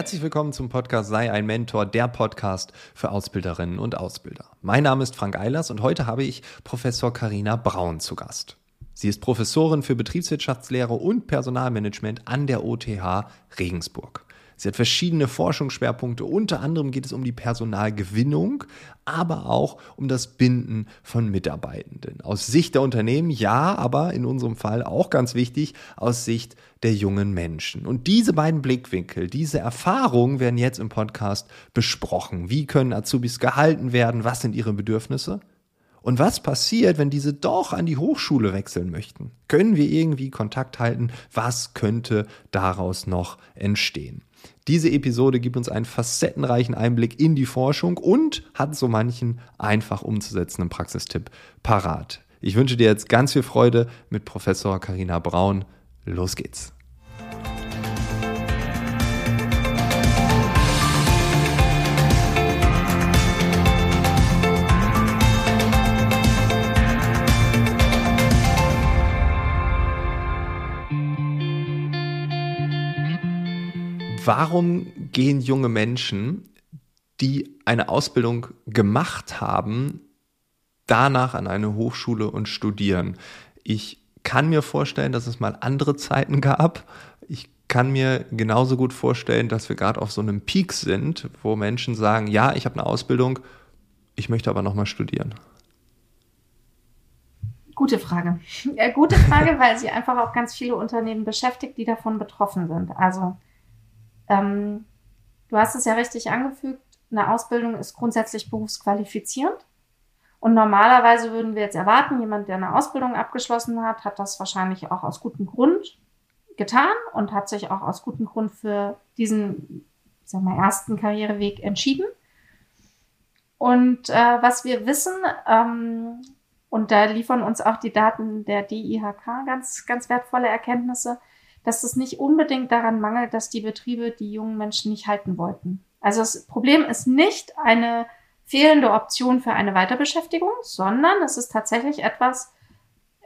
Herzlich willkommen zum Podcast Sei ein Mentor, der Podcast für Ausbilderinnen und Ausbilder. Mein Name ist Frank Eilers und heute habe ich Professor Karina Braun zu Gast. Sie ist Professorin für Betriebswirtschaftslehre und Personalmanagement an der OTH Regensburg. Sie hat verschiedene Forschungsschwerpunkte. Unter anderem geht es um die Personalgewinnung, aber auch um das Binden von Mitarbeitenden. Aus Sicht der Unternehmen ja, aber in unserem Fall auch ganz wichtig aus Sicht der jungen Menschen. Und diese beiden Blickwinkel, diese Erfahrungen werden jetzt im Podcast besprochen. Wie können Azubis gehalten werden? Was sind ihre Bedürfnisse? Und was passiert, wenn diese doch an die Hochschule wechseln möchten? Können wir irgendwie Kontakt halten? Was könnte daraus noch entstehen? Diese Episode gibt uns einen facettenreichen Einblick in die Forschung und hat so manchen einfach umzusetzenden Praxistipp parat. Ich wünsche dir jetzt ganz viel Freude mit Professor Karina Braun. Los geht's. Warum gehen junge Menschen, die eine Ausbildung gemacht haben, danach an eine Hochschule und studieren? Ich kann mir vorstellen, dass es mal andere Zeiten gab. Ich kann mir genauso gut vorstellen, dass wir gerade auf so einem Peak sind, wo Menschen sagen, ja, ich habe eine Ausbildung, ich möchte aber nochmal studieren. Gute Frage. Ja, gute Frage, weil sie einfach auch ganz viele Unternehmen beschäftigt, die davon betroffen sind. Also ähm, du hast es ja richtig angefügt, eine Ausbildung ist grundsätzlich berufsqualifizierend. Und normalerweise würden wir jetzt erwarten, jemand, der eine Ausbildung abgeschlossen hat, hat das wahrscheinlich auch aus gutem Grund getan und hat sich auch aus gutem Grund für diesen, sagen wir, ersten Karriereweg entschieden. Und äh, was wir wissen, ähm, und da liefern uns auch die Daten der DIHK ganz, ganz wertvolle Erkenntnisse, dass es nicht unbedingt daran mangelt, dass die Betriebe die jungen Menschen nicht halten wollten. Also das Problem ist nicht eine fehlende Option für eine Weiterbeschäftigung, sondern es ist tatsächlich etwas,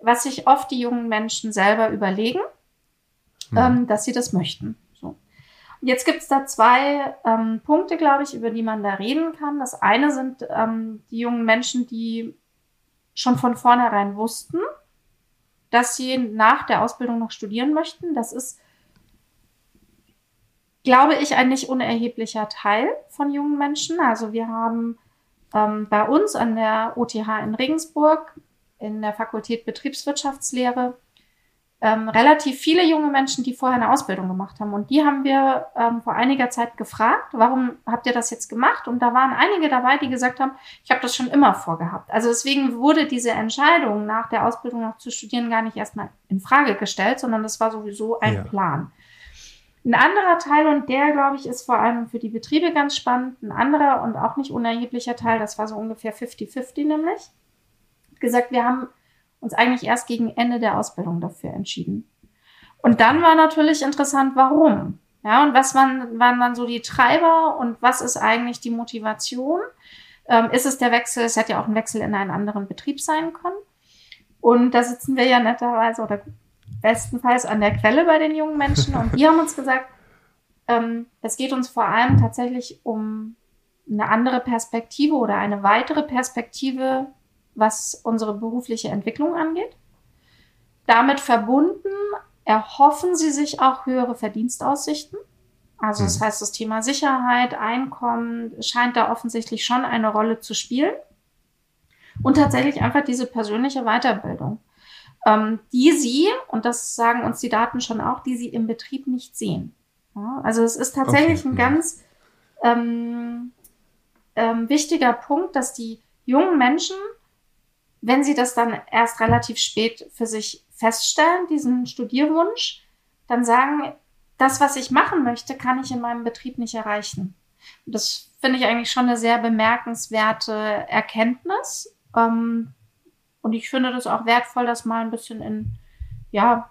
was sich oft die jungen Menschen selber überlegen, mhm. ähm, dass sie das möchten. So. Jetzt gibt es da zwei ähm, Punkte, glaube ich, über die man da reden kann. Das eine sind ähm, die jungen Menschen, die schon von vornherein wussten, dass sie nach der Ausbildung noch studieren möchten. Das ist, glaube ich, ein nicht unerheblicher Teil von jungen Menschen. Also wir haben ähm, bei uns an der OTH in Regensburg in der Fakultät Betriebswirtschaftslehre ähm, relativ viele junge Menschen, die vorher eine Ausbildung gemacht haben. Und die haben wir ähm, vor einiger Zeit gefragt, warum habt ihr das jetzt gemacht? Und da waren einige dabei, die gesagt haben, ich habe das schon immer vorgehabt. Also deswegen wurde diese Entscheidung, nach der Ausbildung noch zu studieren, gar nicht erstmal in Frage gestellt, sondern das war sowieso ein ja. Plan. Ein anderer Teil, und der, glaube ich, ist vor allem für die Betriebe ganz spannend, ein anderer und auch nicht unerheblicher Teil, das war so ungefähr 50-50 nämlich, gesagt, wir haben uns eigentlich erst gegen Ende der Ausbildung dafür entschieden. Und dann war natürlich interessant, warum. Ja, und was waren, waren dann so die Treiber und was ist eigentlich die Motivation? Ähm, ist es der Wechsel? Es hätte ja auch ein Wechsel in einen anderen Betrieb sein können. Und da sitzen wir ja netterweise oder bestenfalls an der Quelle bei den jungen Menschen. Und die haben uns gesagt, ähm, es geht uns vor allem tatsächlich um eine andere Perspektive oder eine weitere Perspektive was unsere berufliche Entwicklung angeht. Damit verbunden erhoffen sie sich auch höhere Verdienstaussichten. Also das mhm. heißt, das Thema Sicherheit, Einkommen scheint da offensichtlich schon eine Rolle zu spielen. Und tatsächlich einfach diese persönliche Weiterbildung, ähm, die sie, und das sagen uns die Daten schon auch, die sie im Betrieb nicht sehen. Ja, also es ist tatsächlich okay. ein ganz ähm, ähm, wichtiger Punkt, dass die jungen Menschen wenn sie das dann erst relativ spät für sich feststellen, diesen Studierwunsch, dann sagen, das, was ich machen möchte, kann ich in meinem Betrieb nicht erreichen. Und das finde ich eigentlich schon eine sehr bemerkenswerte Erkenntnis. Ähm, und ich finde das auch wertvoll, das mal ein bisschen in, ja,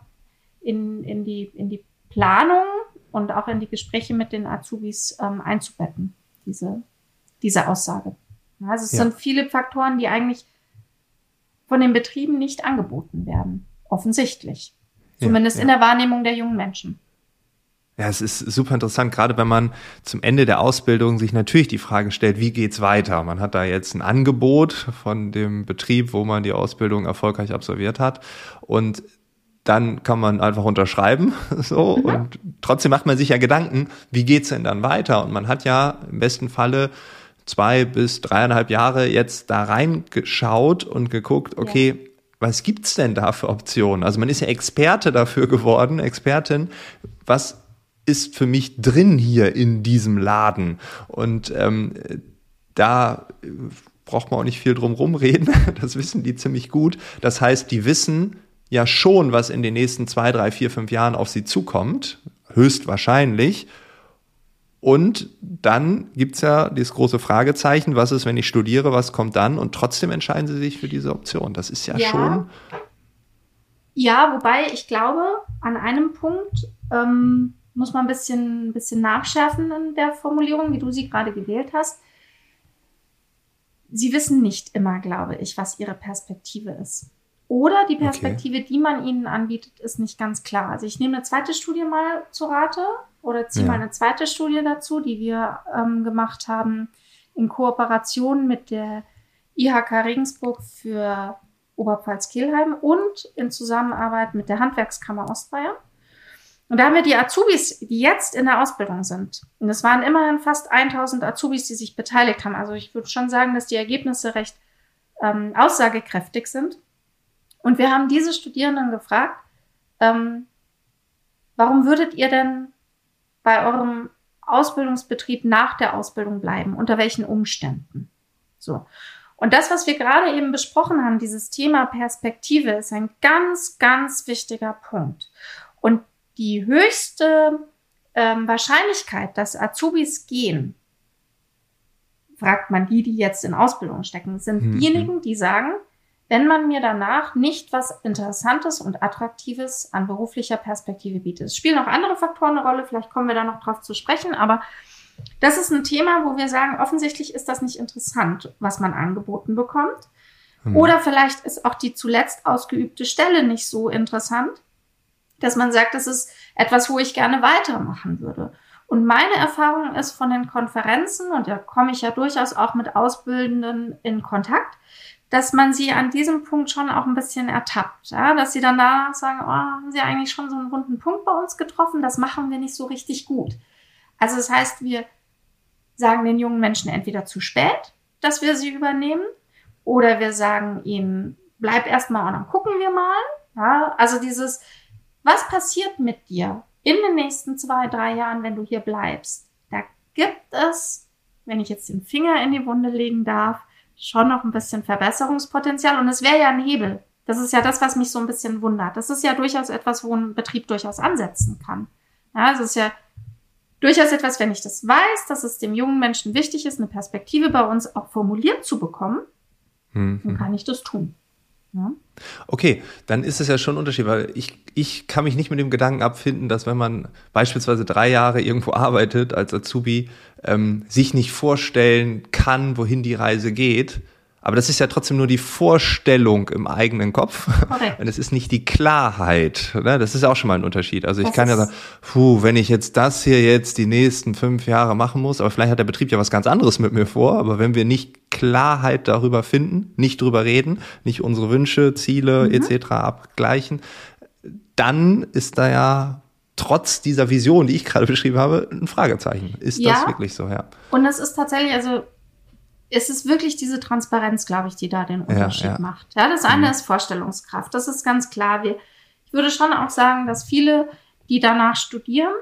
in, in, die, in die Planung und auch in die Gespräche mit den Azubis ähm, einzubetten, diese, diese Aussage. Also es ja. sind viele Faktoren, die eigentlich von den Betrieben nicht angeboten werden. Offensichtlich. Zumindest ja, ja. in der Wahrnehmung der jungen Menschen. Ja, es ist super interessant, gerade wenn man zum Ende der Ausbildung sich natürlich die Frage stellt, wie geht's weiter? Man hat da jetzt ein Angebot von dem Betrieb, wo man die Ausbildung erfolgreich absolviert hat und dann kann man einfach unterschreiben, so mhm. und trotzdem macht man sich ja Gedanken, wie geht's denn dann weiter? Und man hat ja im besten Falle zwei bis dreieinhalb Jahre jetzt da reingeschaut und geguckt, okay, ja. was gibt's denn da für Optionen? Also man ist ja Experte dafür geworden, Expertin, was ist für mich drin hier in diesem Laden. Und ähm, da braucht man auch nicht viel drum rumreden. Das wissen die ziemlich gut. Das heißt, die wissen ja schon, was in den nächsten zwei, drei, vier, fünf Jahren auf sie zukommt. Höchstwahrscheinlich. Und dann gibt's ja dieses große Fragezeichen, was ist, wenn ich studiere, was kommt dann? Und trotzdem entscheiden sie sich für diese Option. Das ist ja, ja. schon. Ja, wobei ich glaube, an einem Punkt ähm, muss man ein bisschen, ein bisschen nachschärfen in der Formulierung, wie du sie gerade gewählt hast. Sie wissen nicht immer, glaube ich, was ihre Perspektive ist. Oder die Perspektive, okay. die man ihnen anbietet, ist nicht ganz klar. Also ich nehme eine zweite Studie mal zu Rate oder ziehe ja. mal eine zweite Studie dazu, die wir ähm, gemacht haben in Kooperation mit der IHK Regensburg für Oberpfalz-Kelheim und in Zusammenarbeit mit der Handwerkskammer Ostbayern. Und da haben wir die Azubis, die jetzt in der Ausbildung sind. Und es waren immerhin fast 1000 Azubis, die sich beteiligt haben. Also ich würde schon sagen, dass die Ergebnisse recht ähm, aussagekräftig sind. Und wir haben diese Studierenden gefragt, ähm, warum würdet ihr denn bei eurem Ausbildungsbetrieb nach der Ausbildung bleiben? Unter welchen Umständen? So. Und das, was wir gerade eben besprochen haben, dieses Thema Perspektive, ist ein ganz, ganz wichtiger Punkt. Und die höchste ähm, Wahrscheinlichkeit, dass Azubis gehen, fragt man die, die jetzt in Ausbildung stecken, sind mhm. diejenigen, die sagen, wenn man mir danach nicht was Interessantes und Attraktives an beruflicher Perspektive bietet. Es spielen auch andere Faktoren eine Rolle, vielleicht kommen wir da noch drauf zu sprechen, aber das ist ein Thema, wo wir sagen, offensichtlich ist das nicht interessant, was man angeboten bekommt. Mhm. Oder vielleicht ist auch die zuletzt ausgeübte Stelle nicht so interessant dass man sagt, das ist etwas, wo ich gerne weitermachen würde. Und meine Erfahrung ist von den Konferenzen, und da komme ich ja durchaus auch mit Ausbildenden in Kontakt, dass man sie an diesem Punkt schon auch ein bisschen ertappt. Ja? Dass sie dann danach sagen, oh, haben sie eigentlich schon so einen runden Punkt bei uns getroffen, das machen wir nicht so richtig gut. Also das heißt, wir sagen den jungen Menschen entweder zu spät, dass wir sie übernehmen, oder wir sagen ihnen, bleib erstmal und dann gucken wir mal. Ja? Also dieses, was passiert mit dir in den nächsten zwei, drei Jahren, wenn du hier bleibst? Da gibt es, wenn ich jetzt den Finger in die Wunde legen darf, schon noch ein bisschen Verbesserungspotenzial und es wäre ja ein Hebel. Das ist ja das, was mich so ein bisschen wundert. Das ist ja durchaus etwas, wo ein Betrieb durchaus ansetzen kann. Ja, es ist ja durchaus etwas, wenn ich das weiß, dass es dem jungen Menschen wichtig ist, eine Perspektive bei uns auch formuliert zu bekommen, mhm. dann kann ich das tun. Okay, dann ist es ja schon ein Unterschied, weil ich, ich kann mich nicht mit dem Gedanken abfinden, dass wenn man beispielsweise drei Jahre irgendwo arbeitet als Azubi, ähm, sich nicht vorstellen kann, wohin die Reise geht, aber das ist ja trotzdem nur die Vorstellung im eigenen Kopf. Okay. Und es ist nicht die Klarheit. Ne? Das ist auch schon mal ein Unterschied. Also ich das kann ja sagen, puh, wenn ich jetzt das hier jetzt die nächsten fünf Jahre machen muss, aber vielleicht hat der Betrieb ja was ganz anderes mit mir vor, aber wenn wir nicht Klarheit darüber finden, nicht drüber reden, nicht unsere Wünsche, Ziele mhm. etc. abgleichen, dann ist da ja trotz dieser Vision, die ich gerade beschrieben habe, ein Fragezeichen. Ist ja, das wirklich so, ja? Und es ist tatsächlich, also es ist wirklich diese Transparenz, glaube ich, die da den Unterschied ja, ja. macht. Ja, das eine mhm. ist Vorstellungskraft. Das ist ganz klar. Wir, ich würde schon auch sagen, dass viele, die danach studieren,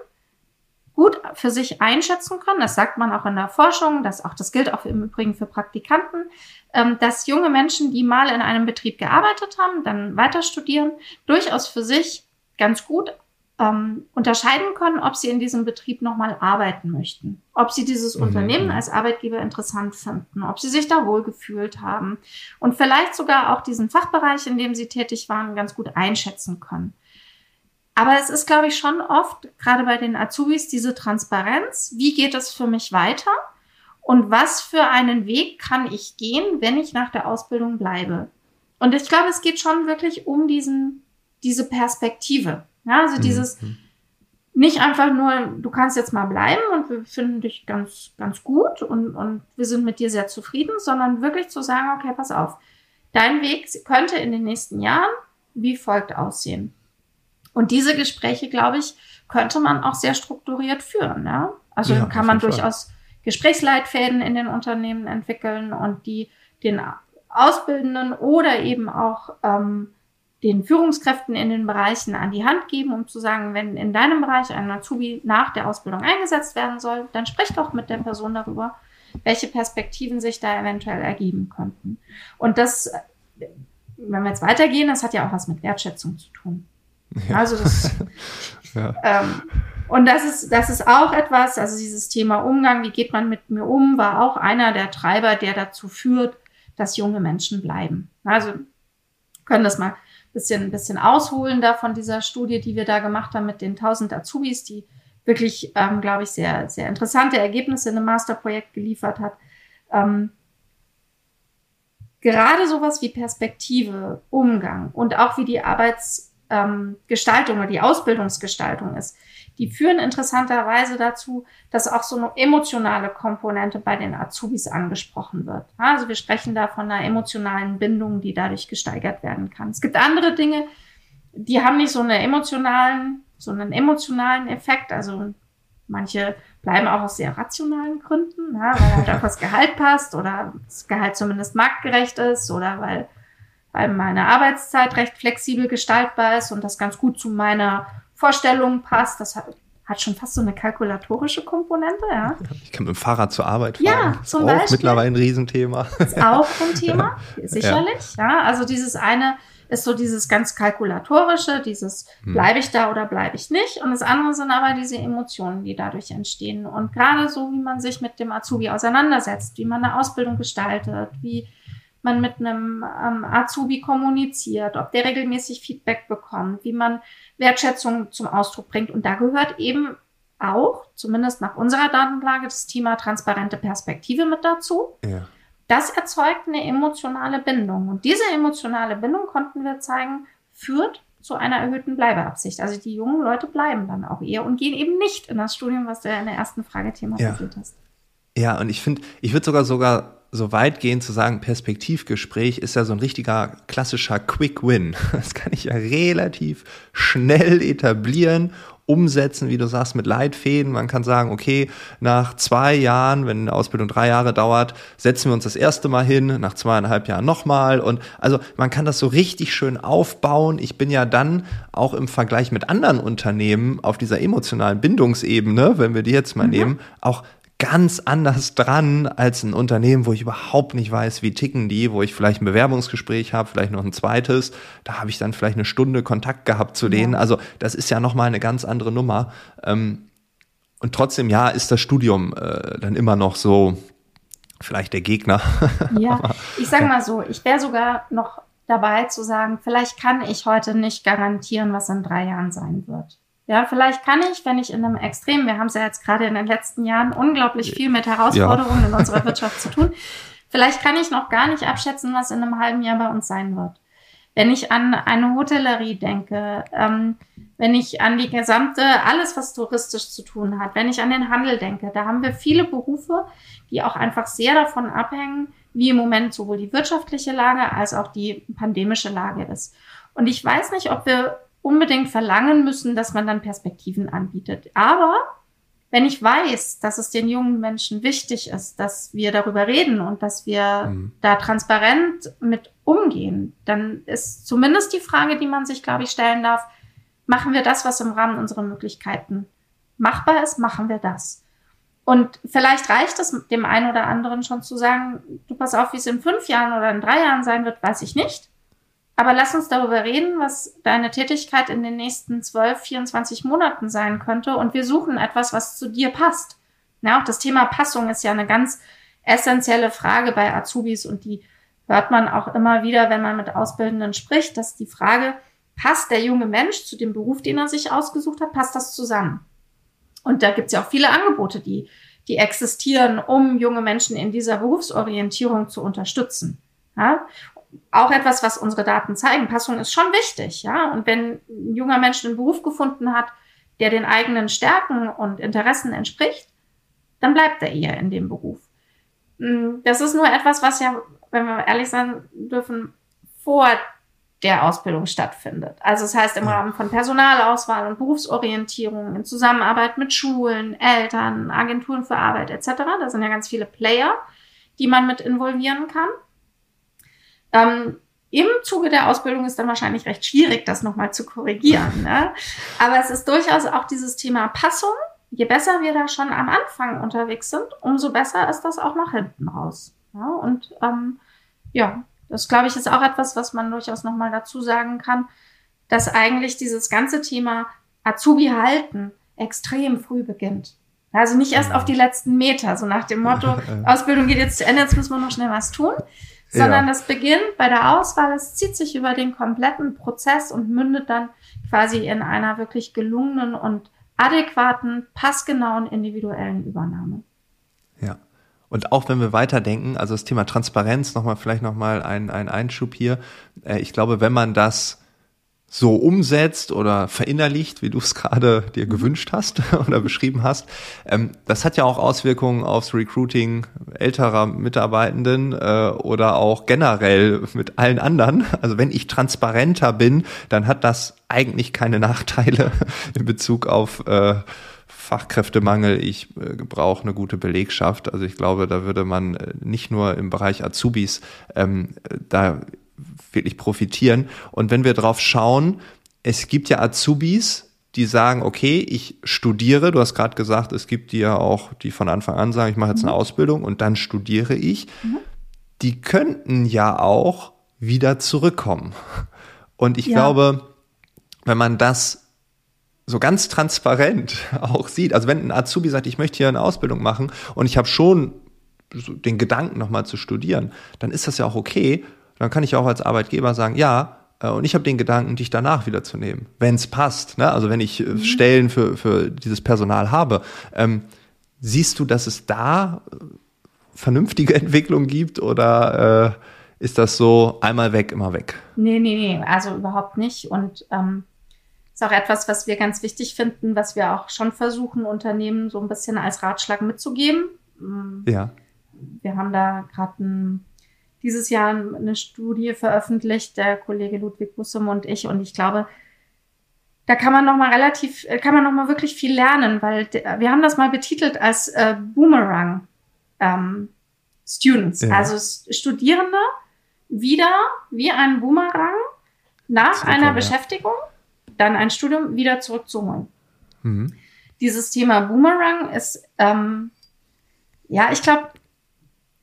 gut für sich einschätzen können. Das sagt man auch in der Forschung. Das auch, das gilt auch im Übrigen für Praktikanten, ähm, dass junge Menschen, die mal in einem Betrieb gearbeitet haben, dann weiter studieren, durchaus für sich ganz gut ähm, unterscheiden können, ob sie in diesem Betrieb nochmal arbeiten möchten, ob sie dieses mhm. Unternehmen als Arbeitgeber interessant finden, ob sie sich da wohlgefühlt haben und vielleicht sogar auch diesen Fachbereich, in dem sie tätig waren, ganz gut einschätzen können. Aber es ist, glaube ich, schon oft, gerade bei den Azubis, diese Transparenz. Wie geht es für mich weiter? Und was für einen Weg kann ich gehen, wenn ich nach der Ausbildung bleibe? Und ich glaube, es geht schon wirklich um diesen, diese Perspektive. Ja, also mhm. dieses, nicht einfach nur, du kannst jetzt mal bleiben und wir finden dich ganz, ganz gut und, und wir sind mit dir sehr zufrieden, sondern wirklich zu sagen, okay, pass auf, dein Weg könnte in den nächsten Jahren wie folgt aussehen. Und diese Gespräche, glaube ich, könnte man auch sehr strukturiert führen. Ja? Also ja, kann man durchaus Fall. Gesprächsleitfäden in den Unternehmen entwickeln und die den Ausbildenden oder eben auch ähm, den Führungskräften in den Bereichen an die Hand geben, um zu sagen, wenn in deinem Bereich ein Azubi nach der Ausbildung eingesetzt werden soll, dann sprich doch mit der Person darüber, welche Perspektiven sich da eventuell ergeben könnten. Und das, wenn wir jetzt weitergehen, das hat ja auch was mit Wertschätzung zu tun. Ja. Also das, ja. ähm, und das ist, das ist auch etwas, also dieses Thema Umgang, wie geht man mit mir um, war auch einer der Treiber, der dazu führt, dass junge Menschen bleiben. Also können das mal bisschen, bisschen ausholen da von dieser Studie, die wir da gemacht haben mit den 1000 Azubis, die wirklich, ähm, glaube ich, sehr, sehr interessante Ergebnisse in einem Masterprojekt geliefert hat. Ähm, gerade sowas wie Perspektive, Umgang und auch wie die Arbeitsgestaltung ähm, oder die Ausbildungsgestaltung ist, die führen interessanterweise dazu, dass auch so eine emotionale Komponente bei den Azubis angesprochen wird. Also wir sprechen da von einer emotionalen Bindung, die dadurch gesteigert werden kann. Es gibt andere Dinge, die haben nicht so einen emotionalen, so einen emotionalen Effekt. Also manche bleiben auch aus sehr rationalen Gründen, ja, weil halt auch das Gehalt passt oder das Gehalt zumindest marktgerecht ist oder weil, weil meine Arbeitszeit recht flexibel gestaltbar ist und das ganz gut zu meiner Vorstellungen passt. Das hat, hat schon fast so eine kalkulatorische Komponente, ja. Ich kann mit dem Fahrrad zur Arbeit fahren. Ja, das zum ist auch Beispiel. mittlerweile ein Riesenthema. Ist auch ein Thema, ja. sicherlich. Ja. ja, also dieses eine ist so dieses ganz kalkulatorische, dieses hm. bleibe ich da oder bleibe ich nicht. Und das andere sind aber diese Emotionen, die dadurch entstehen. Und gerade so, wie man sich mit dem Azubi auseinandersetzt, wie man eine Ausbildung gestaltet, wie man mit einem ähm, Azubi kommuniziert, ob der regelmäßig Feedback bekommt, wie man Wertschätzung zum Ausdruck bringt. Und da gehört eben auch, zumindest nach unserer Datenlage, das Thema transparente Perspektive mit dazu. Ja. Das erzeugt eine emotionale Bindung. Und diese emotionale Bindung, konnten wir zeigen, führt zu einer erhöhten Bleibeabsicht. Also die jungen Leute bleiben dann auch eher und gehen eben nicht in das Studium, was du ja in der ersten Frage thematisiert ja. hast. Ja, und ich finde, ich würde sogar sogar so weit gehen zu sagen, Perspektivgespräch ist ja so ein richtiger klassischer Quick Win. Das kann ich ja relativ schnell etablieren, umsetzen, wie du sagst, mit Leitfäden. Man kann sagen, okay, nach zwei Jahren, wenn eine Ausbildung drei Jahre dauert, setzen wir uns das erste Mal hin, nach zweieinhalb Jahren nochmal. Und also man kann das so richtig schön aufbauen. Ich bin ja dann auch im Vergleich mit anderen Unternehmen auf dieser emotionalen Bindungsebene, wenn wir die jetzt mal mhm. nehmen, auch ganz anders dran als ein Unternehmen, wo ich überhaupt nicht weiß, wie ticken die, wo ich vielleicht ein Bewerbungsgespräch habe, vielleicht noch ein zweites. Da habe ich dann vielleicht eine Stunde Kontakt gehabt zu denen. Ja. Also das ist ja nochmal eine ganz andere Nummer. Ähm, und trotzdem, ja, ist das Studium äh, dann immer noch so vielleicht der Gegner. Ja, ich sage mal so, ich wäre sogar noch dabei zu sagen, vielleicht kann ich heute nicht garantieren, was in drei Jahren sein wird. Ja, vielleicht kann ich, wenn ich in einem Extrem, wir haben es ja jetzt gerade in den letzten Jahren unglaublich viel mit Herausforderungen ja. in unserer Wirtschaft zu tun, vielleicht kann ich noch gar nicht abschätzen, was in einem halben Jahr bei uns sein wird. Wenn ich an eine Hotellerie denke, ähm, wenn ich an die gesamte, alles, was touristisch zu tun hat, wenn ich an den Handel denke, da haben wir viele Berufe, die auch einfach sehr davon abhängen, wie im Moment sowohl die wirtschaftliche Lage als auch die pandemische Lage ist. Und ich weiß nicht, ob wir unbedingt verlangen müssen, dass man dann Perspektiven anbietet. Aber wenn ich weiß, dass es den jungen Menschen wichtig ist, dass wir darüber reden und dass wir mhm. da transparent mit umgehen, dann ist zumindest die Frage, die man sich, glaube ich, stellen darf, machen wir das, was im Rahmen unserer Möglichkeiten machbar ist, machen wir das. Und vielleicht reicht es dem einen oder anderen schon zu sagen, du pass auf, wie es in fünf Jahren oder in drei Jahren sein wird, weiß ich nicht. Aber lass uns darüber reden, was deine Tätigkeit in den nächsten 12, 24 Monaten sein könnte. Und wir suchen etwas, was zu dir passt. Ja, auch das Thema Passung ist ja eine ganz essentielle Frage bei Azubis und die hört man auch immer wieder, wenn man mit Ausbildenden spricht, dass die Frage, passt der junge Mensch zu dem Beruf, den er sich ausgesucht hat, passt das zusammen? Und da gibt es ja auch viele Angebote, die, die existieren, um junge Menschen in dieser Berufsorientierung zu unterstützen. Ja? Auch etwas, was unsere Daten zeigen. Passung ist schon wichtig, ja. Und wenn ein junger Mensch einen Beruf gefunden hat, der den eigenen Stärken und Interessen entspricht, dann bleibt er eher in dem Beruf. Hm, das ist nur etwas, was ja, wenn wir ehrlich sein dürfen, vor der Ausbildung stattfindet. Also das heißt im Rahmen von Personalauswahl und Berufsorientierung, in Zusammenarbeit mit Schulen, Eltern, Agenturen für Arbeit etc. Da sind ja ganz viele Player, die man mit involvieren kann. Ähm, Im Zuge der Ausbildung ist dann wahrscheinlich recht schwierig, das nochmal zu korrigieren. Ne? Aber es ist durchaus auch dieses Thema Passung. Je besser wir da schon am Anfang unterwegs sind, umso besser ist das auch nach hinten raus. Ja? Und ähm, ja, das glaube ich ist auch etwas, was man durchaus nochmal dazu sagen kann, dass eigentlich dieses ganze Thema Azubi halten extrem früh beginnt. Also nicht erst auf die letzten Meter, so nach dem Motto, Ausbildung geht jetzt zu Ende, jetzt müssen wir noch schnell was tun, sondern ja. das beginnt bei der Auswahl, es zieht sich über den kompletten Prozess und mündet dann quasi in einer wirklich gelungenen und adäquaten, passgenauen individuellen Übernahme. Ja. Und auch wenn wir weiterdenken, also das Thema Transparenz, nochmal vielleicht nochmal ein, ein Einschub hier. Äh, ich glaube, wenn man das so umsetzt oder verinnerlicht, wie du es gerade dir gewünscht hast oder beschrieben hast. Ähm, das hat ja auch Auswirkungen aufs Recruiting älterer Mitarbeitenden äh, oder auch generell mit allen anderen. Also wenn ich transparenter bin, dann hat das eigentlich keine Nachteile in Bezug auf äh, Fachkräftemangel, ich äh, brauche eine gute Belegschaft. Also ich glaube, da würde man nicht nur im Bereich Azubis ähm, da wirklich profitieren. Und wenn wir drauf schauen, es gibt ja Azubis, die sagen, okay, ich studiere, du hast gerade gesagt, es gibt die ja auch, die von Anfang an sagen, ich mache jetzt eine mhm. Ausbildung und dann studiere ich. Mhm. Die könnten ja auch wieder zurückkommen. Und ich ja. glaube, wenn man das so ganz transparent auch sieht. Also wenn ein Azubi sagt, ich möchte hier eine Ausbildung machen und ich habe schon den Gedanken nochmal zu studieren, dann ist das ja auch okay. Dann kann ich auch als Arbeitgeber sagen, ja, äh, und ich habe den Gedanken, dich danach wiederzunehmen, wenn es passt. Ne? Also wenn ich äh, mhm. Stellen für, für dieses Personal habe. Ähm, siehst du, dass es da äh, vernünftige Entwicklung gibt oder äh, ist das so einmal weg, immer weg? Nee, nee, nee, also überhaupt nicht. Und ähm, ist auch etwas, was wir ganz wichtig finden, was wir auch schon versuchen, Unternehmen so ein bisschen als Ratschlag mitzugeben. Mm. Ja. Wir haben da gerade dieses Jahr eine Studie veröffentlicht, der Kollege Ludwig Bussum und ich. Und ich glaube, da kann man noch mal relativ, kann man noch mal wirklich viel lernen, weil wir haben das mal betitelt als äh, Boomerang ähm, Students, ja. also Studierende wieder wie ein Boomerang nach einer ja. Beschäftigung dann ein Studium wieder zurückzuholen. Mhm. Dieses Thema Boomerang ist, ähm, ja, ich glaube,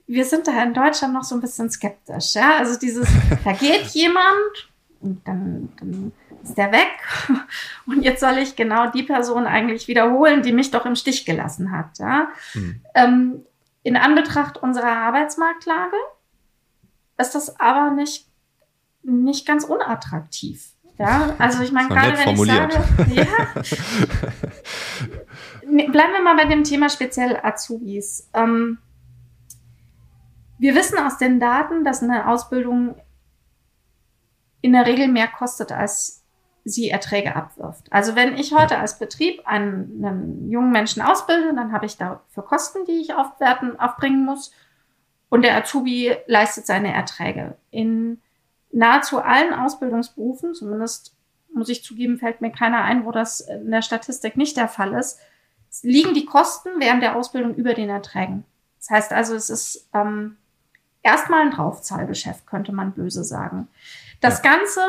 wir sind da in Deutschland noch so ein bisschen skeptisch. Ja? Also dieses, da geht jemand und dann, dann ist der weg und jetzt soll ich genau die Person eigentlich wiederholen, die mich doch im Stich gelassen hat. Ja? Mhm. Ähm, in Anbetracht unserer Arbeitsmarktlage ist das aber nicht, nicht ganz unattraktiv. Ja, also ich meine, gerade wenn formuliert. ich sage, ja, bleiben wir mal bei dem Thema speziell Azubis. Ähm, wir wissen aus den Daten, dass eine Ausbildung in der Regel mehr kostet, als sie Erträge abwirft. Also wenn ich heute als Betrieb einen, einen jungen Menschen ausbilde, dann habe ich dafür Kosten, die ich aufwerten, aufbringen muss. Und der Azubi leistet seine Erträge. In nahezu allen Ausbildungsberufen, zumindest muss ich zugeben, fällt mir keiner ein, wo das in der Statistik nicht der Fall ist, liegen die Kosten während der Ausbildung über den Erträgen. Das heißt also, es ist ähm, erstmal ein Draufzahlgeschäft, könnte man böse sagen. Das ja. Ganze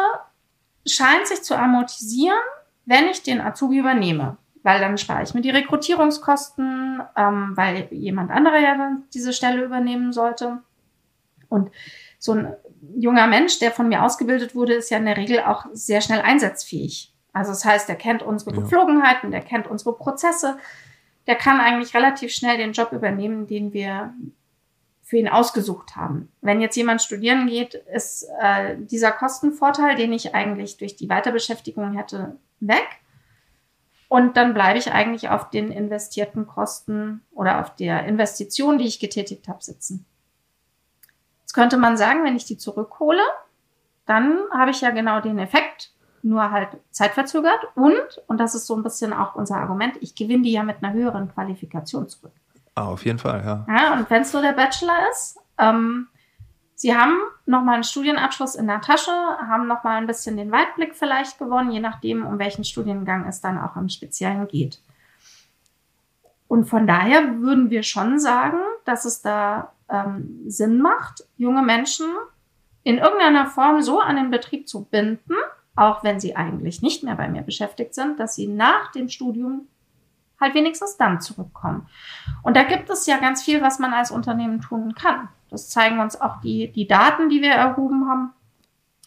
scheint sich zu amortisieren, wenn ich den Azubi übernehme. Weil dann spare ich mir die Rekrutierungskosten, ähm, weil jemand anderer ja dann diese Stelle übernehmen sollte. Und so ein junger Mensch, der von mir ausgebildet wurde, ist ja in der Regel auch sehr schnell einsatzfähig. Also das heißt, der kennt unsere ja. Geflogenheiten, der kennt unsere Prozesse, der kann eigentlich relativ schnell den Job übernehmen, den wir für ihn ausgesucht haben. Wenn jetzt jemand studieren geht, ist äh, dieser Kostenvorteil, den ich eigentlich durch die Weiterbeschäftigung hätte, weg. Und dann bleibe ich eigentlich auf den investierten Kosten oder auf der Investition, die ich getätigt habe, sitzen. Jetzt könnte man sagen, wenn ich die zurückhole, dann habe ich ja genau den Effekt, nur halt zeitverzögert und, und das ist so ein bisschen auch unser Argument, ich gewinne die ja mit einer höheren Qualifikation zurück. Ah, auf jeden Fall, ja. Ja, und wenn es nur der Bachelor ist, ähm, Sie haben nochmal einen Studienabschluss in der Tasche, haben nochmal ein bisschen den Weitblick vielleicht gewonnen, je nachdem, um welchen Studiengang es dann auch im Speziellen geht. Und von daher würden wir schon sagen, dass es da ähm, Sinn macht, junge Menschen in irgendeiner Form so an den Betrieb zu binden, auch wenn sie eigentlich nicht mehr bei mir beschäftigt sind, dass sie nach dem Studium halt wenigstens dann zurückkommen. Und da gibt es ja ganz viel, was man als Unternehmen tun kann. Das zeigen uns auch die, die Daten, die wir erhoben haben.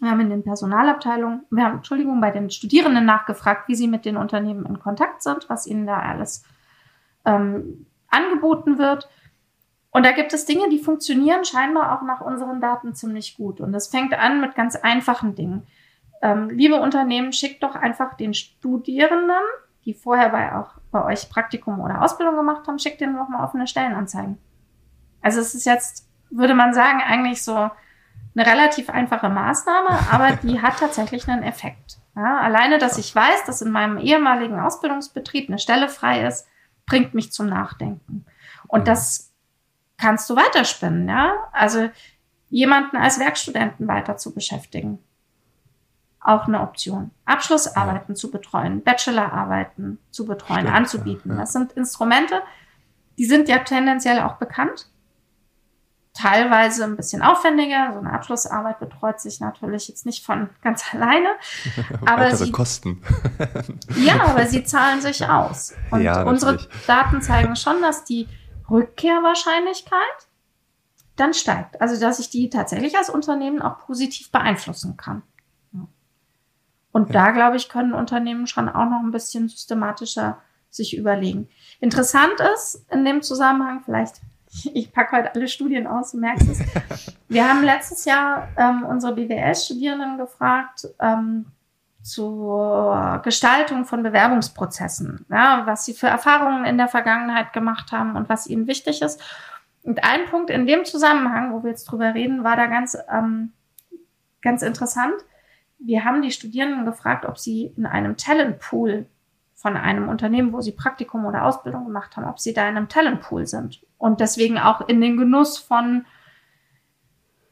Wir haben in den Personalabteilungen, wir haben, Entschuldigung, bei den Studierenden nachgefragt, wie sie mit den Unternehmen in Kontakt sind, was ihnen da alles ähm, angeboten wird. Und da gibt es Dinge, die funktionieren scheinbar auch nach unseren Daten ziemlich gut. Und das fängt an mit ganz einfachen Dingen. Ähm, liebe Unternehmen, schickt doch einfach den Studierenden, die vorher bei auch bei euch Praktikum oder Ausbildung gemacht haben, schickt denen nochmal offene Stellenanzeigen. Also es ist jetzt, würde man sagen, eigentlich so eine relativ einfache Maßnahme, aber die hat tatsächlich einen Effekt. Ja, alleine, dass ich weiß, dass in meinem ehemaligen Ausbildungsbetrieb eine Stelle frei ist, bringt mich zum Nachdenken. Und mhm. das kannst du weiterspinnen, ja. Also jemanden als Werkstudenten weiter zu beschäftigen auch eine Option. Abschlussarbeiten ja. zu betreuen, Bachelorarbeiten zu betreuen, Stimmt, anzubieten. Ja. Das sind Instrumente, die sind ja tendenziell auch bekannt. Teilweise ein bisschen aufwendiger. So eine Abschlussarbeit betreut sich natürlich jetzt nicht von ganz alleine. aber sie, Kosten. ja, aber sie zahlen sich aus. Und unsere Daten zeigen schon, dass die Rückkehrwahrscheinlichkeit dann steigt. Also, dass ich die tatsächlich als Unternehmen auch positiv beeinflussen kann. Und ja. da, glaube ich, können Unternehmen schon auch noch ein bisschen systematischer sich überlegen. Interessant ist in dem Zusammenhang, vielleicht, ich packe heute alle Studien aus, du merkst es. Wir haben letztes Jahr ähm, unsere BWL-Studierenden gefragt, ähm, zur Gestaltung von Bewerbungsprozessen, ja, was sie für Erfahrungen in der Vergangenheit gemacht haben und was ihnen wichtig ist. Und ein Punkt in dem Zusammenhang, wo wir jetzt drüber reden, war da ganz, ähm, ganz interessant wir haben die Studierenden gefragt, ob sie in einem Talentpool von einem Unternehmen, wo sie Praktikum oder Ausbildung gemacht haben, ob sie da in einem Talentpool sind und deswegen auch in den Genuss von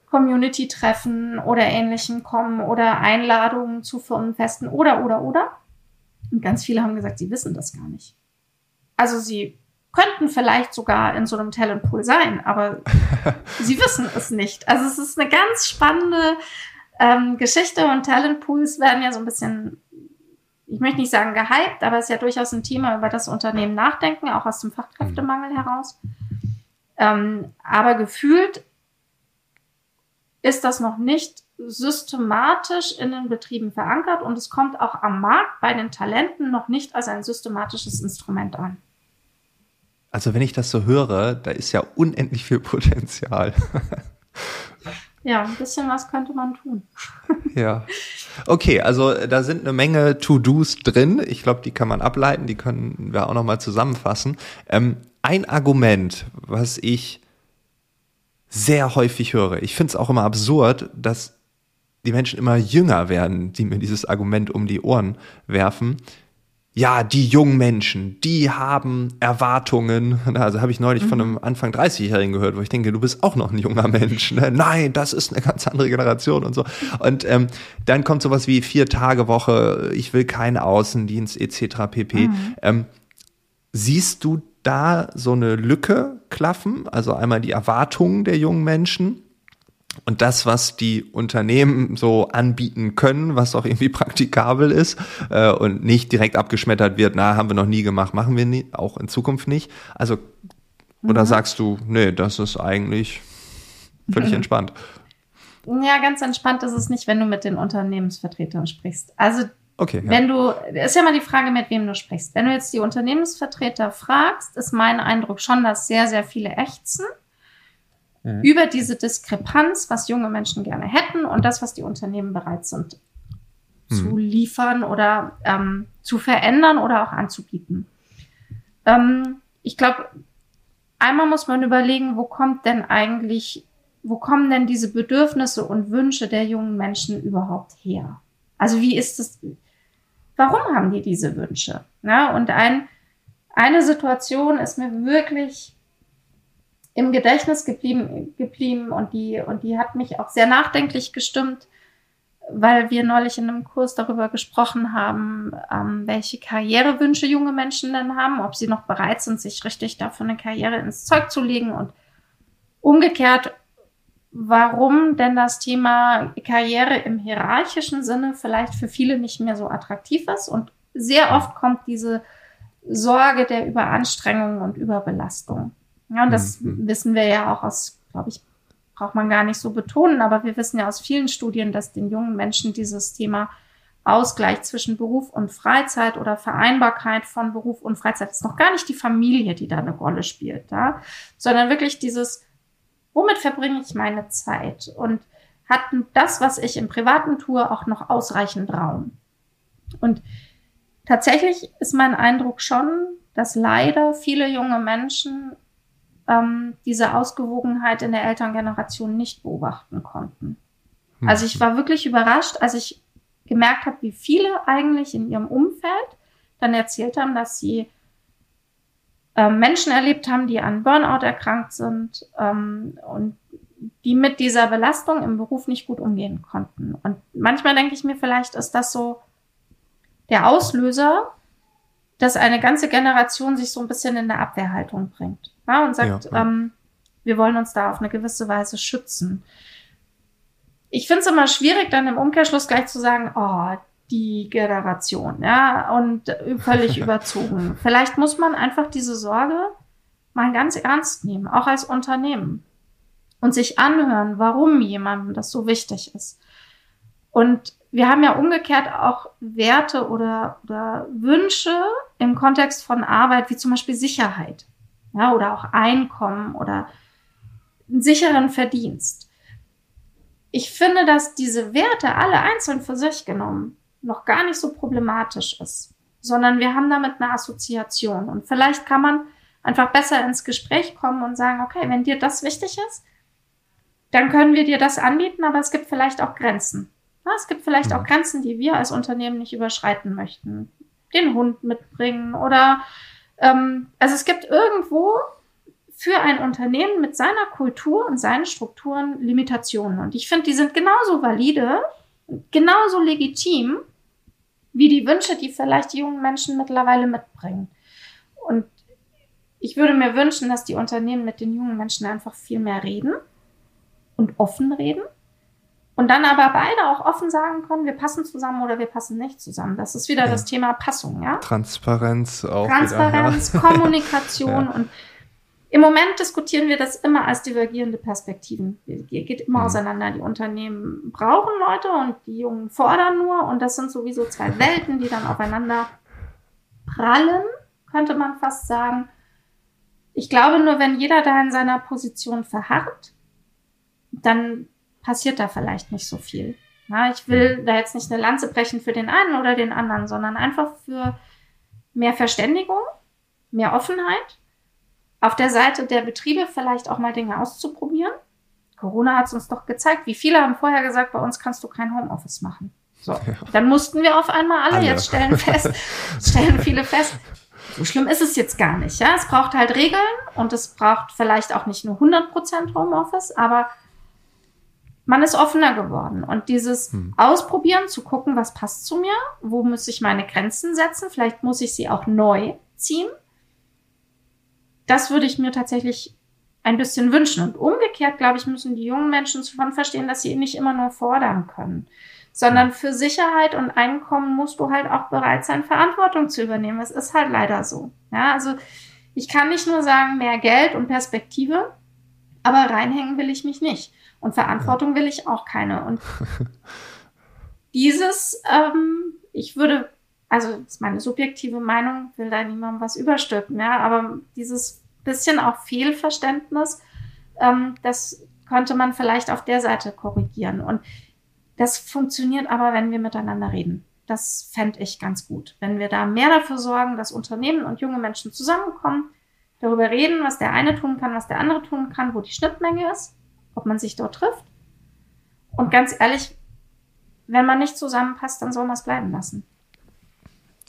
Community-Treffen oder ähnlichem kommen oder Einladungen zu Firmenfesten oder, oder, oder. Und ganz viele haben gesagt, sie wissen das gar nicht. Also sie könnten vielleicht sogar in so einem Talentpool sein, aber sie wissen es nicht. Also es ist eine ganz spannende ähm, Geschichte und Talentpools werden ja so ein bisschen, ich möchte nicht sagen gehypt, aber es ist ja durchaus ein Thema, über das Unternehmen nachdenken, auch aus dem Fachkräftemangel heraus. Ähm, aber gefühlt ist das noch nicht systematisch in den Betrieben verankert und es kommt auch am Markt bei den Talenten noch nicht als ein systematisches Instrument an. Also wenn ich das so höre, da ist ja unendlich viel Potenzial. Ja, ein bisschen was könnte man tun. ja. Okay, also äh, da sind eine Menge To-Dos drin. Ich glaube, die kann man ableiten, die können wir auch nochmal zusammenfassen. Ähm, ein Argument, was ich sehr häufig höre, ich finde es auch immer absurd, dass die Menschen immer jünger werden, die mir dieses Argument um die Ohren werfen ja, die jungen Menschen, die haben Erwartungen. Also habe ich neulich mhm. von einem Anfang 30-Jährigen gehört, wo ich denke, du bist auch noch ein junger Mensch. Ne? Nein, das ist eine ganz andere Generation und so. Und ähm, dann kommt sowas wie vier Tage Woche, ich will keinen Außendienst etc. pp. Mhm. Ähm, siehst du da so eine Lücke klaffen? Also einmal die Erwartungen der jungen Menschen und das, was die Unternehmen so anbieten können, was auch irgendwie praktikabel ist äh, und nicht direkt abgeschmettert wird, na, haben wir noch nie gemacht, machen wir nie, auch in Zukunft nicht. Also, oder mhm. sagst du, nee, das ist eigentlich völlig mhm. entspannt? Ja, ganz entspannt ist es nicht, wenn du mit den Unternehmensvertretern sprichst. Also, okay, wenn ja. du, ist ja mal die Frage, mit wem du sprichst. Wenn du jetzt die Unternehmensvertreter fragst, ist mein Eindruck schon, dass sehr, sehr viele ächzen mhm. über diese Diskrepanz, was junge Menschen gerne hätten und das, was die Unternehmen bereit sind mhm. zu liefern oder ähm, zu verändern oder auch anzubieten. Ähm, ich glaube, einmal muss man überlegen, wo kommt denn eigentlich, wo kommen denn diese Bedürfnisse und Wünsche der jungen Menschen überhaupt her? Also wie ist es, warum haben die diese Wünsche? Ja, und ein, eine Situation ist mir wirklich im Gedächtnis geblieben, geblieben und die, und die hat mich auch sehr nachdenklich gestimmt, weil wir neulich in einem Kurs darüber gesprochen haben, ähm, welche Karrierewünsche junge Menschen denn haben, ob sie noch bereit sind, sich richtig dafür eine Karriere ins Zeug zu legen und umgekehrt, warum denn das Thema Karriere im hierarchischen Sinne vielleicht für viele nicht mehr so attraktiv ist. Und sehr oft kommt diese Sorge der Überanstrengung und Überbelastung. Ja, und das mhm. wissen wir ja auch aus, glaube ich, braucht man gar nicht so betonen, aber wir wissen ja aus vielen Studien, dass den jungen Menschen dieses Thema Ausgleich zwischen Beruf und Freizeit oder Vereinbarkeit von Beruf und Freizeit ist noch gar nicht die Familie, die da eine Rolle spielt, ja? sondern wirklich dieses Womit verbringe ich meine Zeit? Und hat das, was ich im Privaten tue, auch noch ausreichend Raum? Und tatsächlich ist mein Eindruck schon, dass leider viele junge Menschen ähm, diese Ausgewogenheit in der Elterngeneration nicht beobachten konnten. Hm. Also ich war wirklich überrascht, als ich gemerkt habe, wie viele eigentlich in ihrem Umfeld dann erzählt haben, dass sie ähm, Menschen erlebt haben, die an Burnout erkrankt sind ähm, und die mit dieser Belastung im Beruf nicht gut umgehen konnten. Und manchmal denke ich mir, vielleicht ist das so der Auslöser, dass eine ganze Generation sich so ein bisschen in der Abwehrhaltung bringt ja, und sagt, ja, ja. Ähm, wir wollen uns da auf eine gewisse Weise schützen. Ich finde es immer schwierig, dann im Umkehrschluss gleich zu sagen, oh, die Generation, ja, und völlig überzogen. Vielleicht muss man einfach diese Sorge mal ganz ernst nehmen, auch als Unternehmen und sich anhören, warum jemandem das so wichtig ist. Und wir haben ja umgekehrt auch Werte oder, oder Wünsche im Kontext von Arbeit, wie zum Beispiel Sicherheit, ja, oder auch Einkommen oder einen sicheren Verdienst. Ich finde, dass diese Werte alle einzeln für sich genommen noch gar nicht so problematisch ist, sondern wir haben damit eine Assoziation. Und vielleicht kann man einfach besser ins Gespräch kommen und sagen, okay, wenn dir das wichtig ist, dann können wir dir das anbieten, aber es gibt vielleicht auch Grenzen. Es gibt vielleicht auch mhm. Grenzen, die wir als Unternehmen nicht überschreiten möchten. Den Hund mitbringen oder ähm, also es gibt irgendwo für ein Unternehmen mit seiner Kultur und seinen Strukturen Limitationen. Und ich finde, die sind genauso valide, genauso legitim wie die Wünsche, die vielleicht die jungen Menschen mittlerweile mitbringen. Und ich würde mir wünschen, dass die Unternehmen mit den jungen Menschen einfach viel mehr reden und offen reden. Und dann aber beide auch offen sagen können, wir passen zusammen oder wir passen nicht zusammen. Das ist wieder ja. das Thema Passung, ja. Transparenz auch. Transparenz, wieder, ja. Kommunikation ja. und im Moment diskutieren wir das immer als divergierende Perspektiven. Ihr geht immer mhm. auseinander. Die Unternehmen brauchen Leute und die Jungen fordern nur. Und das sind sowieso zwei Welten, die dann aufeinander prallen, könnte man fast sagen. Ich glaube nur, wenn jeder da in seiner Position verharrt, dann passiert da vielleicht nicht so viel. Na, ich will mhm. da jetzt nicht eine Lanze brechen für den einen oder den anderen, sondern einfach für mehr Verständigung, mehr Offenheit auf der Seite der Betriebe vielleicht auch mal Dinge auszuprobieren. Corona hat es uns doch gezeigt, wie viele haben vorher gesagt, bei uns kannst du kein Homeoffice machen. So, ja. dann mussten wir auf einmal alle, alle. jetzt stellen fest, stellen viele fest, so schlimm ist es jetzt gar nicht. Ja, es braucht halt Regeln und es braucht vielleicht auch nicht nur 100% Homeoffice, aber man ist offener geworden und dieses hm. Ausprobieren, zu gucken, was passt zu mir, wo muss ich meine Grenzen setzen, vielleicht muss ich sie auch neu ziehen das würde ich mir tatsächlich ein bisschen wünschen. Und umgekehrt, glaube ich, müssen die jungen Menschen schon verstehen, dass sie nicht immer nur fordern können, sondern für Sicherheit und Einkommen musst du halt auch bereit sein, Verantwortung zu übernehmen. Es ist halt leider so. Ja, also ich kann nicht nur sagen, mehr Geld und Perspektive, aber reinhängen will ich mich nicht. Und Verantwortung will ich auch keine. Und dieses, ähm, ich würde also das ist meine subjektive Meinung, will da niemandem was überstülpen, ja, aber dieses bisschen auch Fehlverständnis, ähm, das könnte man vielleicht auf der Seite korrigieren. Und das funktioniert aber, wenn wir miteinander reden. Das fände ich ganz gut. Wenn wir da mehr dafür sorgen, dass Unternehmen und junge Menschen zusammenkommen, darüber reden, was der eine tun kann, was der andere tun kann, wo die Schnittmenge ist, ob man sich dort trifft. Und ganz ehrlich, wenn man nicht zusammenpasst, dann soll man es bleiben lassen.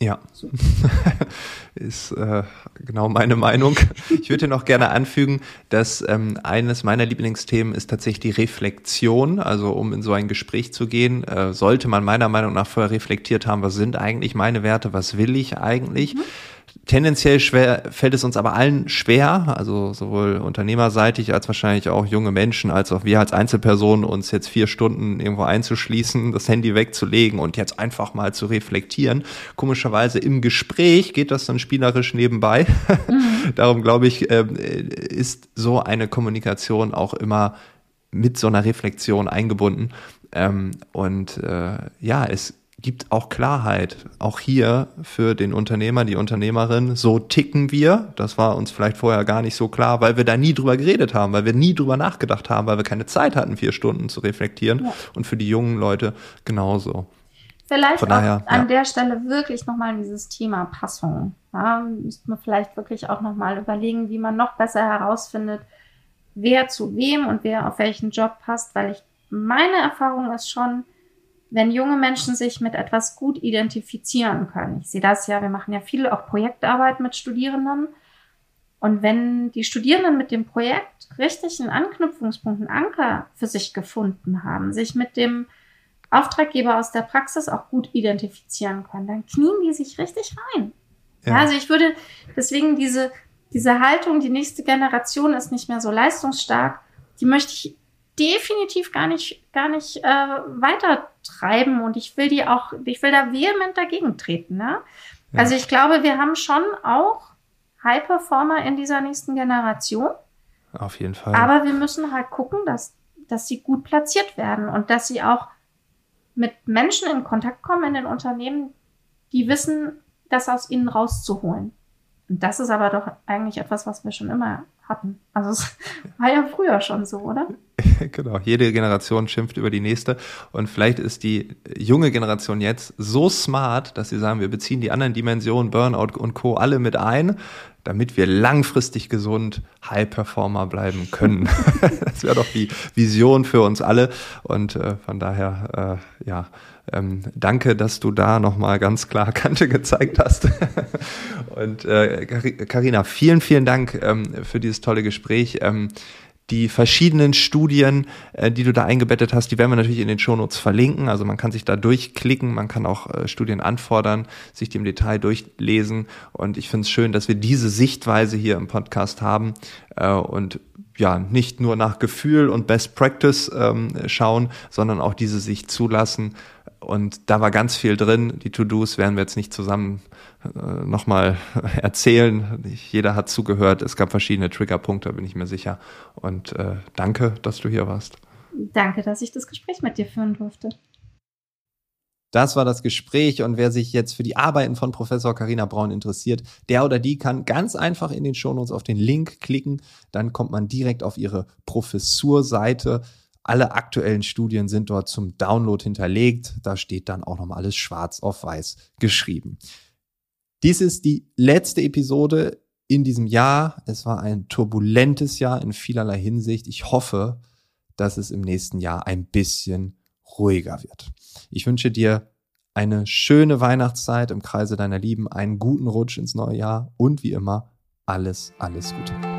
Ja, ist äh, genau meine Meinung. Ich würde noch gerne anfügen, dass ähm, eines meiner Lieblingsthemen ist tatsächlich die Reflexion. Also um in so ein Gespräch zu gehen, äh, sollte man meiner Meinung nach vorher reflektiert haben, was sind eigentlich meine Werte, was will ich eigentlich. Mhm. Tendenziell schwer, fällt es uns aber allen schwer, also sowohl unternehmerseitig als wahrscheinlich auch junge Menschen, als auch wir als Einzelpersonen, uns jetzt vier Stunden irgendwo einzuschließen, das Handy wegzulegen und jetzt einfach mal zu reflektieren. Komischerweise im Gespräch geht das dann spielerisch nebenbei. Mhm. Darum glaube ich, ähm, ist so eine Kommunikation auch immer mit so einer Reflexion eingebunden. Ähm, und äh, ja, es gibt auch Klarheit, auch hier für den Unternehmer, die Unternehmerin. So ticken wir. Das war uns vielleicht vorher gar nicht so klar, weil wir da nie drüber geredet haben, weil wir nie drüber nachgedacht haben, weil wir keine Zeit hatten, vier Stunden zu reflektieren. Ja. Und für die jungen Leute genauso. Vielleicht daher, an ja. der Stelle wirklich nochmal dieses Thema Passung. Ja, müsste man vielleicht wirklich auch nochmal überlegen, wie man noch besser herausfindet, wer zu wem und wer auf welchen Job passt, weil ich meine Erfahrung ist schon, wenn junge Menschen sich mit etwas gut identifizieren können. Ich sehe das ja, wir machen ja viel auch Projektarbeit mit Studierenden. Und wenn die Studierenden mit dem Projekt richtig einen Anknüpfungspunkt, einen Anker für sich gefunden haben, sich mit dem Auftraggeber aus der Praxis auch gut identifizieren können, dann knien die sich richtig rein. Ja. also ich würde deswegen diese, diese Haltung, die nächste Generation ist nicht mehr so leistungsstark, die möchte ich definitiv gar nicht, gar nicht äh, weiter treiben und ich will die auch, ich will da vehement dagegen treten. Ne? Ja. Also ich glaube, wir haben schon auch High Performer in dieser nächsten Generation. Auf jeden Fall. Aber wir müssen halt gucken, dass, dass sie gut platziert werden und dass sie auch mit Menschen in Kontakt kommen in den Unternehmen, die wissen, das aus ihnen rauszuholen. Und das ist aber doch eigentlich etwas, was wir schon immer hatten. Also es war ja früher schon so, oder? genau, jede Generation schimpft über die nächste. Und vielleicht ist die junge Generation jetzt so smart, dass sie sagen, wir beziehen die anderen Dimensionen, Burnout und Co. alle mit ein, damit wir langfristig gesund High-Performer bleiben können. das wäre doch die Vision für uns alle. Und äh, von daher, äh, ja, ähm, danke, dass du da nochmal ganz klar Kante gezeigt hast. und äh, Carina, vielen, vielen Dank ähm, für dieses tolle Gespräch. Ähm, die verschiedenen Studien, äh, die du da eingebettet hast, die werden wir natürlich in den Shownotes verlinken. Also man kann sich da durchklicken, man kann auch äh, Studien anfordern, sich die im Detail durchlesen. Und ich finde es schön, dass wir diese Sichtweise hier im Podcast haben äh, und ja, nicht nur nach Gefühl und Best Practice ähm, schauen, sondern auch diese Sicht zulassen. Und da war ganz viel drin. Die To-Dos werden wir jetzt nicht zusammen äh, nochmal erzählen. Jeder hat zugehört. Es gab verschiedene Triggerpunkte, bin ich mir sicher. Und äh, danke, dass du hier warst. Danke, dass ich das Gespräch mit dir führen durfte. Das war das Gespräch und wer sich jetzt für die Arbeiten von Professor Karina Braun interessiert, der oder die kann ganz einfach in den Shownotes auf den Link klicken, dann kommt man direkt auf ihre Professurseite. Alle aktuellen Studien sind dort zum Download hinterlegt. Da steht dann auch nochmal alles schwarz auf weiß geschrieben. Dies ist die letzte Episode in diesem Jahr. Es war ein turbulentes Jahr in vielerlei Hinsicht. Ich hoffe, dass es im nächsten Jahr ein bisschen ruhiger wird. Ich wünsche dir eine schöne Weihnachtszeit im Kreise deiner Lieben, einen guten Rutsch ins neue Jahr und wie immer alles, alles Gute.